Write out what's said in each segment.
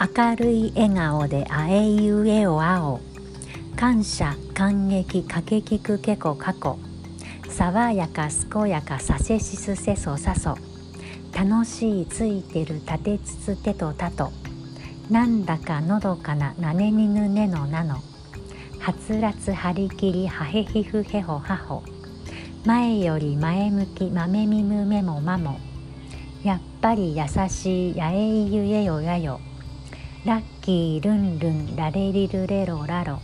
明るい笑顔であえいうえおあお。感謝感激かけきくけこかこ爽やか健やかさせしすせそさそ。楽しいついてる立てつつてとたと。なんだかのどかななねにぬねのなの。はつらつはりきりはへひふへほはほ。前より前向きまめみむめもまも。やっぱり優しいやえいゆえよやよ。ラッキールンルンラレリルレロラロ。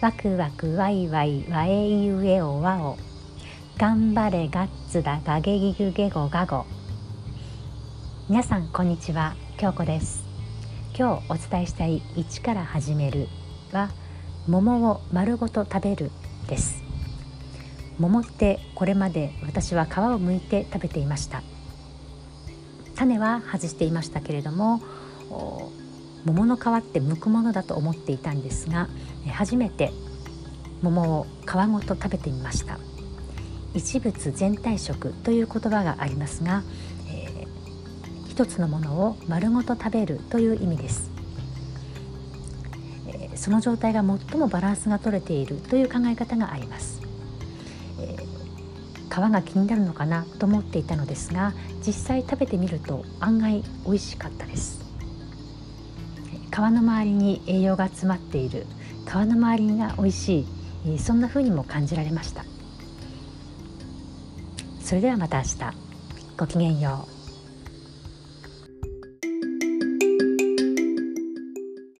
ワクワクワイワイワエイユエオワオ。頑張れガッツだガゲギグゲゴガゴ。皆さんこんにちは。京子です。今日お伝えしたい一から始めるは桃を丸ごと食べるです。桃ってこれまで私は皮を剥いて食べていました。種は外していましたけれども桃の皮って剥くものだと思っていたんですが初めて桃を皮ごと食べてみました。一物全体食という言葉がありますが、えー、一つのものを丸ごと食べるという意味です、えー、その状態が最もバランスが取れているという考え方があります、えー、皮が気になるのかなと思っていたのですが実際食べてみると案外美味しかったです。皮の周りに栄養が詰まっている。皮の周りが美味しい。そんな風にも感じられました。それではまた明日。ごきげんよう。